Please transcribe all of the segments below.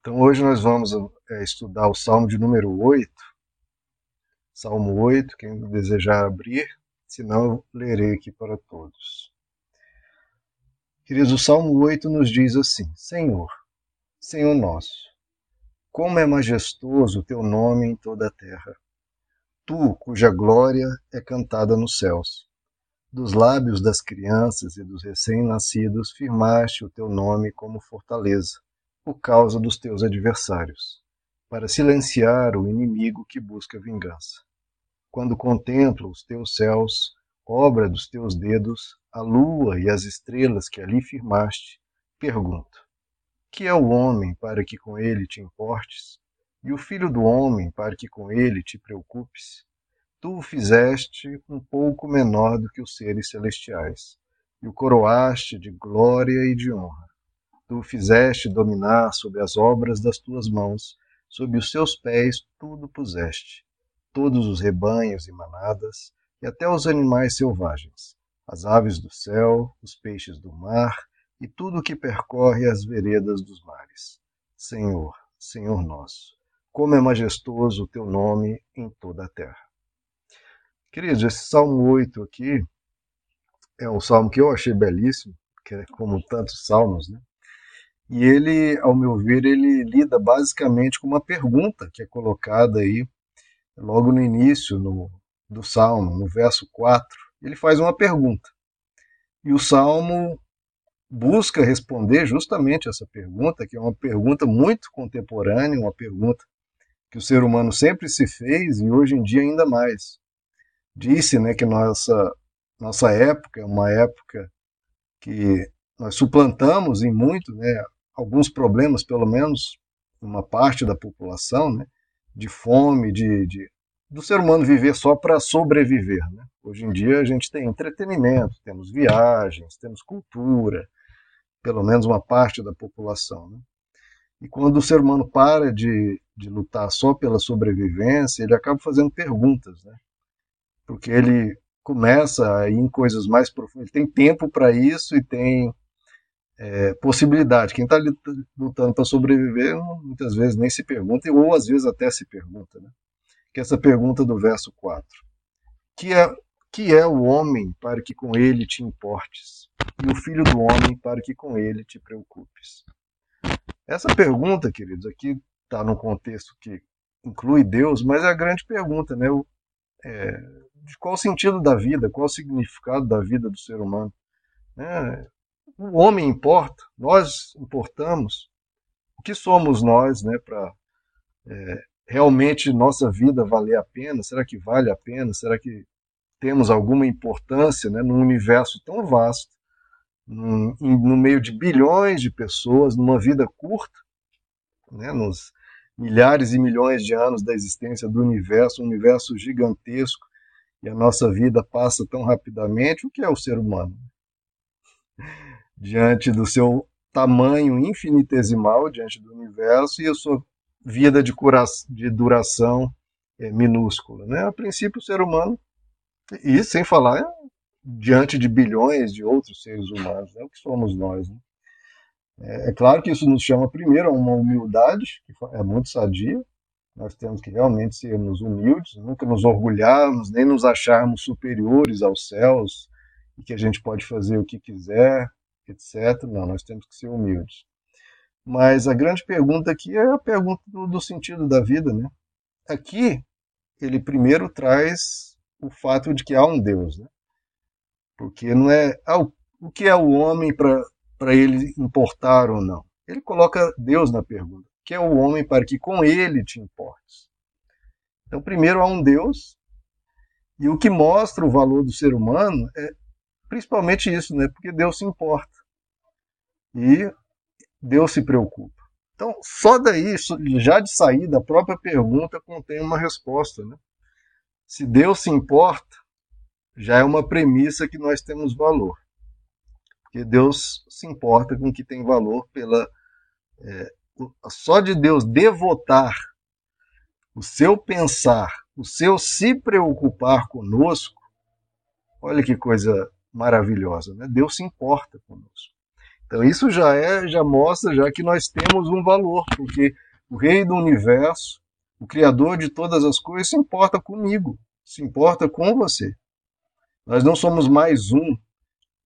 Então hoje nós vamos é, estudar o Salmo de número 8. Salmo 8, quem desejar abrir, senão lerei aqui para todos. Queridos, o Salmo 8 nos diz assim: Senhor, Senhor nosso, como é majestoso o teu nome em toda a terra. Tu, cuja glória é cantada nos céus. Dos lábios das crianças e dos recém-nascidos firmaste o teu nome como fortaleza por causa dos teus adversários, para silenciar o inimigo que busca vingança. Quando contemplo os teus céus, obra dos teus dedos, a lua e as estrelas que ali firmaste, pergunto: Que é o homem para que com ele te importes? E o filho do homem para que com ele te preocupes? Tu o fizeste um pouco menor do que os seres celestiais, e o coroaste de glória e de honra Tu fizeste dominar sobre as obras das tuas mãos, sob os seus pés tudo puseste, todos os rebanhos e manadas, e até os animais selvagens, as aves do céu, os peixes do mar, e tudo o que percorre as veredas dos mares. Senhor, Senhor nosso, como é majestoso o teu nome em toda a terra. Queridos, esse Salmo 8 aqui é um salmo que eu achei belíssimo, que é como tantos salmos, né? E ele, ao meu ver, ele lida basicamente com uma pergunta que é colocada aí logo no início no, do Salmo, no verso 4. Ele faz uma pergunta. E o Salmo busca responder justamente essa pergunta, que é uma pergunta muito contemporânea, uma pergunta que o ser humano sempre se fez e hoje em dia ainda mais. Disse né, que nossa, nossa época é uma época que nós suplantamos em muito né, alguns problemas, pelo menos uma parte da população, né, de fome, de, de do ser humano viver só para sobreviver. Né? Hoje em dia a gente tem entretenimento, temos viagens, temos cultura, pelo menos uma parte da população. Né? E quando o ser humano para de, de lutar só pela sobrevivência, ele acaba fazendo perguntas, né? porque ele começa a ir em coisas mais profundas, ele tem tempo para isso e tem é, possibilidade. Quem está lutando para sobreviver, muitas vezes nem se pergunta, ou às vezes até se pergunta. Né? Que é essa pergunta do verso 4. Que é, que é o homem para que com ele te importes, e o filho do homem para que com ele te preocupes? Essa pergunta, queridos, aqui está num contexto que inclui Deus, mas é a grande pergunta, né? O, é, de qual o sentido da vida, qual o significado da vida do ser humano. Né? O homem importa, nós importamos. O que somos nós né, para é, realmente nossa vida valer a pena? Será que vale a pena? Será que temos alguma importância né, num universo tão vasto, num, no meio de bilhões de pessoas, numa vida curta, né, nos milhares e milhões de anos da existência do universo, um universo gigantesco, e a nossa vida passa tão rapidamente? O que é o ser humano? Diante do seu tamanho infinitesimal diante do universo e a sua vida de, de duração é, minúscula. Né? A princípio, o ser humano, e sem falar diante de bilhões de outros seres humanos, né? o que somos nós. Né? É, é, claro que isso nos chama primeiro a uma humildade, que é muito sadia, nós temos que realmente sermos humildes, nunca nos orgulharmos, nem nos acharmos superiores aos céus, e que a gente pode fazer o que quiser, etc. Não, nós temos que ser humildes. Mas a grande pergunta aqui é a pergunta do, do sentido da vida, né? Aqui, ele primeiro traz o fato de que há um Deus, né? Porque não é ah, o que é o homem para ele importar ou não. Ele coloca Deus na pergunta. O que é o homem para que com ele te importes? Então, primeiro há um Deus, e o que mostra o valor do ser humano é principalmente isso, né? Porque Deus se importa e Deus se preocupa. Então, só daí, já de sair da própria pergunta, contém uma resposta. Né? Se Deus se importa, já é uma premissa que nós temos valor. Porque Deus se importa com o que tem valor pela. É, só de Deus devotar o seu pensar, o seu se preocupar conosco, olha que coisa maravilhosa, né? Deus se importa conosco. Então isso já é, já mostra já que nós temos um valor, porque o rei do universo, o criador de todas as coisas, se importa comigo, se importa com você. Nós não somos mais um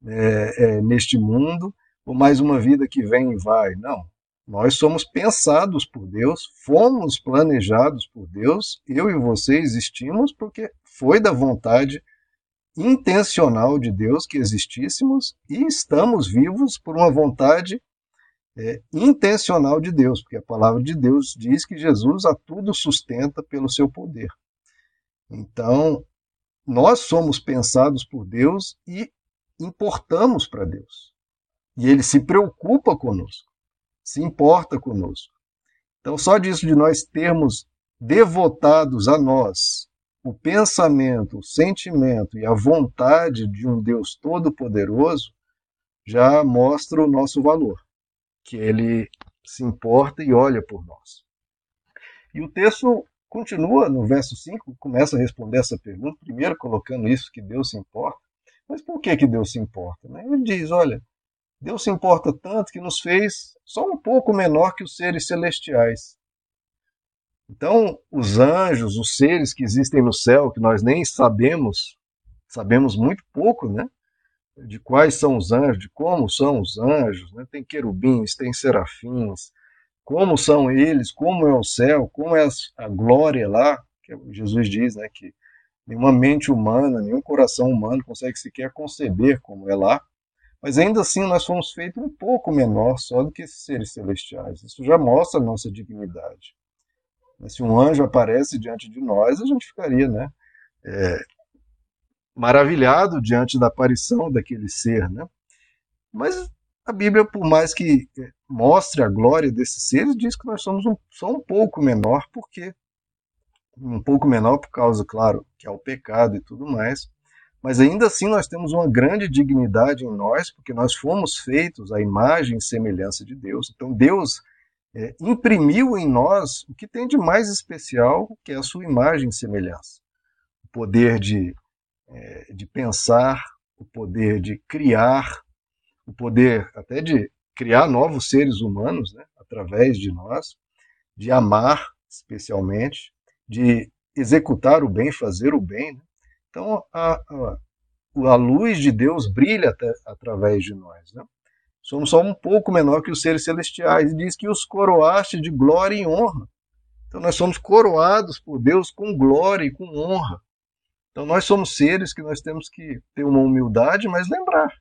é, é, neste mundo, ou mais uma vida que vem e vai. Não. Nós somos pensados por Deus, fomos planejados por Deus, eu e você existimos porque foi da vontade intencional de Deus que existíssemos e estamos vivos por uma vontade é, intencional de Deus, porque a palavra de Deus diz que Jesus a tudo sustenta pelo seu poder. Então, nós somos pensados por Deus e importamos para Deus. E ele se preocupa conosco, se importa conosco. Então, só disso de nós termos devotados a nós o pensamento, o sentimento e a vontade de um Deus todo-poderoso já mostra o nosso valor, que ele se importa e olha por nós. E o texto continua no verso 5, começa a responder essa pergunta, primeiro colocando isso, que Deus se importa. Mas por que, que Deus se importa? Né? Ele diz: olha, Deus se importa tanto que nos fez só um pouco menor que os seres celestiais. Então, os anjos, os seres que existem no céu, que nós nem sabemos, sabemos muito pouco, né? De quais são os anjos, de como são os anjos, né? Tem querubins, tem serafins, como são eles, como é o céu, como é a glória lá, que Jesus diz, né? Que nenhuma mente humana, nenhum coração humano consegue sequer conceber como é lá. Mas ainda assim nós fomos feitos um pouco menor só do que esses seres celestiais. Isso já mostra a nossa dignidade. Se um anjo aparece diante de nós, a gente ficaria né, é, maravilhado diante da aparição daquele ser. Né? Mas a Bíblia, por mais que é, mostre a glória desses seres, diz que nós somos um, só um pouco menor, porque um pouco menor por causa, claro, que é o pecado e tudo mais, mas ainda assim nós temos uma grande dignidade em nós, porque nós fomos feitos à imagem e semelhança de Deus. Então Deus é, imprimiu em nós o que tem de mais especial, que é a sua imagem e semelhança. O poder de, é, de pensar, o poder de criar, o poder até de criar novos seres humanos né, através de nós, de amar especialmente, de executar o bem, fazer o bem. Né? Então, a, a, a, luz de Deus brilha até, através de nós. Né? Somos só um pouco menor que os seres celestiais. E diz que os coroaste de glória e honra. Então nós somos coroados por Deus com glória e com honra. Então nós somos seres que nós temos que ter uma humildade, mas lembrar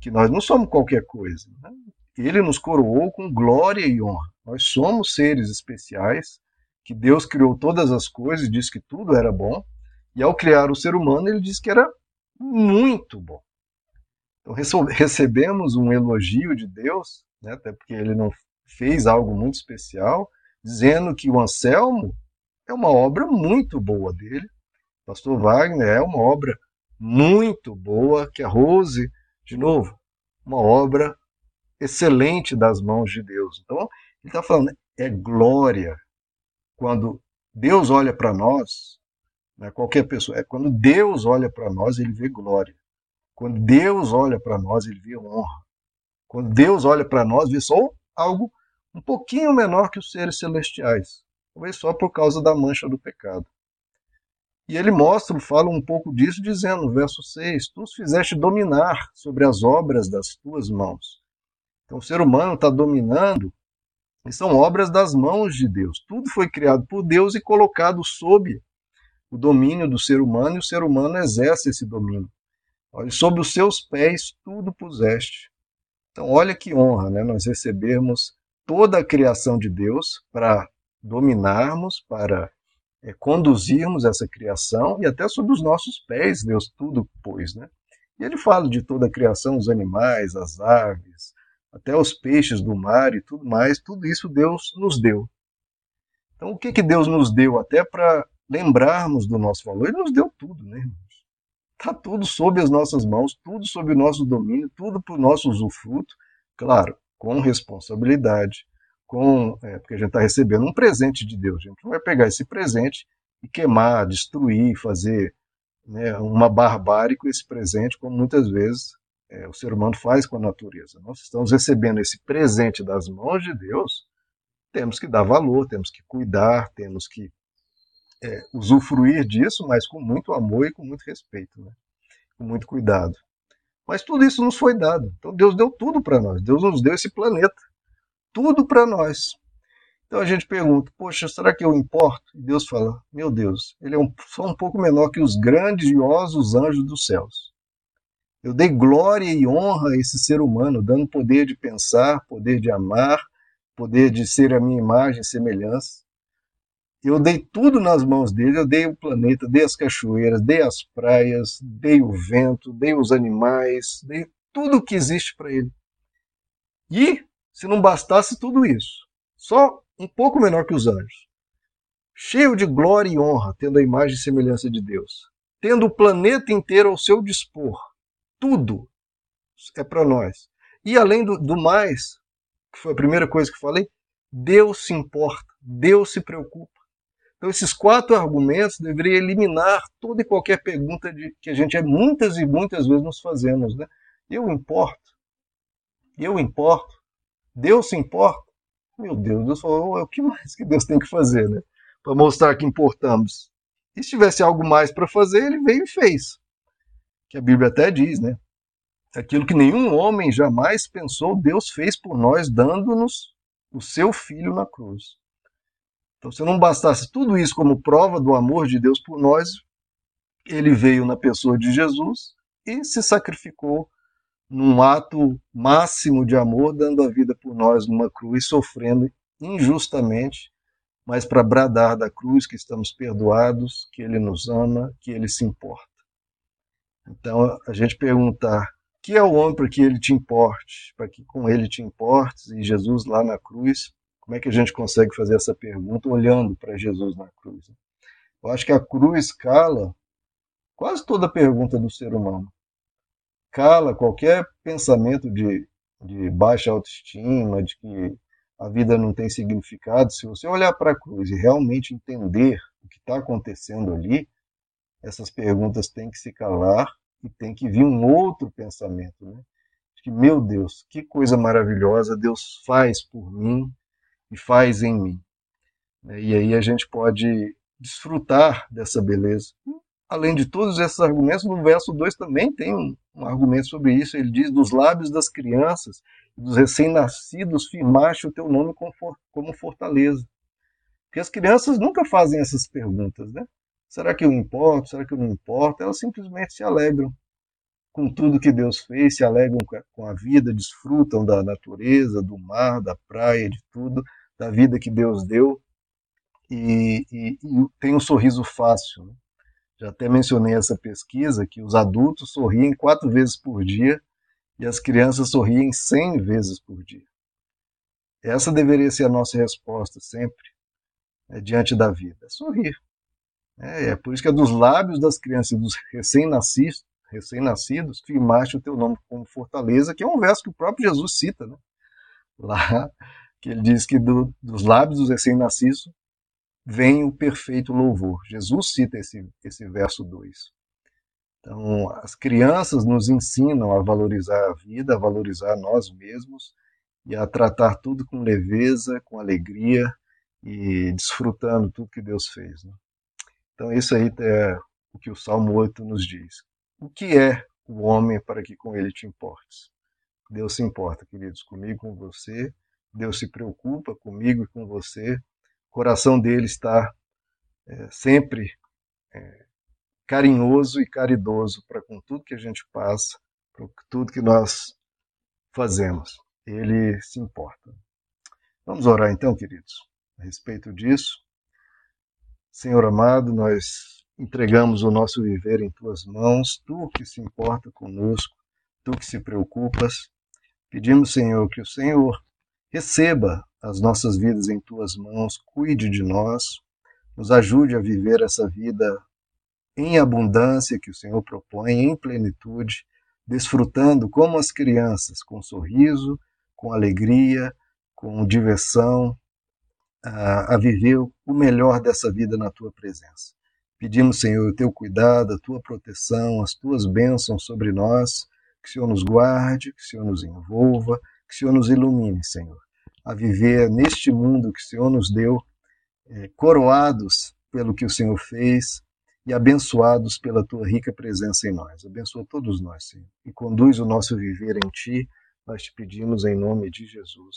que nós não somos qualquer coisa. Né? Ele nos coroou com glória e honra. Nós somos seres especiais, que Deus criou todas as coisas disse que tudo era bom. E ao criar o ser humano, ele disse que era muito bom. Então recebemos um elogio de Deus, né, até porque ele não fez algo muito especial, dizendo que o Anselmo é uma obra muito boa dele. Pastor Wagner é uma obra muito boa, que a Rose, de novo, uma obra excelente das mãos de Deus. Então, ele está falando, é glória. Quando Deus olha para nós, né, qualquer pessoa, é quando Deus olha para nós, ele vê glória. Quando Deus olha para nós, ele vê honra. Quando Deus olha para nós, vê só algo um pouquinho menor que os seres celestiais. Talvez só por causa da mancha do pecado. E ele mostra, fala um pouco disso, dizendo no verso 6: Tu os fizeste dominar sobre as obras das tuas mãos. Então o ser humano está dominando, e são obras das mãos de Deus. Tudo foi criado por Deus e colocado sob o domínio do ser humano, e o ser humano exerce esse domínio. Olha, sob os seus pés tudo puseste. Então, olha que honra, né? Nós recebermos toda a criação de Deus para dominarmos, para é, conduzirmos essa criação e até sob os nossos pés Deus tudo pôs, né? E ele fala de toda a criação, os animais, as aves, até os peixes do mar e tudo mais, tudo isso Deus nos deu. Então, o que, que Deus nos deu até para lembrarmos do nosso valor? Ele nos deu tudo, né? Está tudo sob as nossas mãos, tudo sob o nosso domínio, tudo para o nosso usufruto, claro, com responsabilidade, com é, porque a gente está recebendo um presente de Deus. A gente não vai pegar esse presente e queimar, destruir, fazer né, uma barbárie com esse presente, como muitas vezes é, o ser humano faz com a natureza. Nós estamos recebendo esse presente das mãos de Deus, temos que dar valor, temos que cuidar, temos que é, usufruir disso, mas com muito amor e com muito respeito, né? com muito cuidado. Mas tudo isso nos foi dado. Então Deus deu tudo para nós. Deus nos deu esse planeta. Tudo para nós. Então a gente pergunta, poxa, será que eu importo? E Deus fala, meu Deus, ele é um, só um pouco menor que os grandiosos anjos dos céus. Eu dei glória e honra a esse ser humano, dando poder de pensar, poder de amar, poder de ser a minha imagem e semelhança. Eu dei tudo nas mãos dele, eu dei o planeta, dei as cachoeiras, dei as praias, dei o vento, dei os animais, dei tudo que existe para ele. E, se não bastasse tudo isso, só um pouco menor que os anjos, cheio de glória e honra, tendo a imagem e semelhança de Deus, tendo o planeta inteiro ao seu dispor, tudo é para nós. E além do, do mais, que foi a primeira coisa que falei, Deus se importa, Deus se preocupa. Então, esses quatro argumentos deveriam eliminar toda e qualquer pergunta de, que a gente é muitas e muitas vezes nos fazemos. Né? Eu importo? Eu importo? Deus se importa? Meu Deus, Deus falou, o que mais que Deus tem que fazer, né? Para mostrar que importamos. E se tivesse algo mais para fazer, ele veio e fez. Que a Bíblia até diz, né? Aquilo que nenhum homem jamais pensou, Deus fez por nós, dando-nos o seu filho na cruz. Então, se não bastasse tudo isso como prova do amor de Deus por nós, ele veio na pessoa de Jesus e se sacrificou num ato máximo de amor, dando a vida por nós numa cruz, sofrendo injustamente, mas para bradar da cruz que estamos perdoados, que Ele nos ama, que Ele se importa. Então, a gente perguntar: que é o homem para que ele te importe, para que com ele te importes, e Jesus lá na cruz, como é que a gente consegue fazer essa pergunta olhando para Jesus na cruz? Eu acho que a cruz cala quase toda pergunta do ser humano cala qualquer pensamento de, de baixa autoestima, de que a vida não tem significado. Se você olhar para a cruz e realmente entender o que está acontecendo ali, essas perguntas têm que se calar e tem que vir um outro pensamento, né? Que, meu Deus, que coisa maravilhosa Deus faz por mim e faz em mim. E aí a gente pode desfrutar dessa beleza além de todos esses argumentos, no verso 2 também tem um, um, argumento sobre isso. Ele diz: Dos lábios das crianças e dos recém-nascidos firmaste o teu nome como fortaleza. Porque as crianças nunca fazem essas perguntas, né? Será que eu importo? Será que eu não importo? Elas simplesmente se alegram com tudo que Deus fez, se alegram com a vida, desfrutam da natureza, do mar, da praia, de tudo, da vida que Deus deu. E, e, e tem um sorriso fácil. Né? Já até mencionei essa pesquisa que os adultos sorriem quatro vezes por dia e as crianças sorriem cem vezes por dia. Essa deveria ser a nossa resposta sempre né, diante da vida: é sorrir. É, é, por isso que é dos lábios das crianças e dos recém-nascidos, recém-nascidos, firmaste o teu nome como fortaleza, que é um verso que o próprio Jesus cita, né? Lá, que ele diz que do, dos lábios dos recém-nascidos vem o perfeito louvor. Jesus cita esse, esse verso 2. Então, as crianças nos ensinam a valorizar a vida, a valorizar nós mesmos e a tratar tudo com leveza, com alegria e desfrutando tudo que Deus fez. Né? Então, isso aí é o que o Salmo 8 nos diz. O que é o homem para que com ele te importes? Deus se importa, queridos, comigo, com você. Deus se preocupa comigo e com você o coração dele está é, sempre é, carinhoso e caridoso para com tudo que a gente passa, para tudo que nós fazemos. Ele se importa. Vamos orar então, queridos, a respeito disso. Senhor amado, nós entregamos o nosso viver em tuas mãos, tu que se importa conosco, tu que se preocupas. Pedimos, Senhor, que o Senhor receba as nossas vidas em tuas mãos, cuide de nós, nos ajude a viver essa vida em abundância que o Senhor propõe, em plenitude, desfrutando como as crianças, com sorriso, com alegria, com diversão, a, a viver o melhor dessa vida na tua presença. Pedimos, Senhor, o teu cuidado, a tua proteção, as tuas bênçãos sobre nós, Que o Senhor nos guarde, que o Senhor nos envolva, que o Senhor nos ilumine, Senhor, a viver neste mundo que o Senhor nos deu, é, coroados pelo que o Senhor fez e abençoados pela tua rica presença em nós. Abençoa todos nós, Senhor, e conduz o nosso viver em ti. Nós te pedimos em nome de Jesus.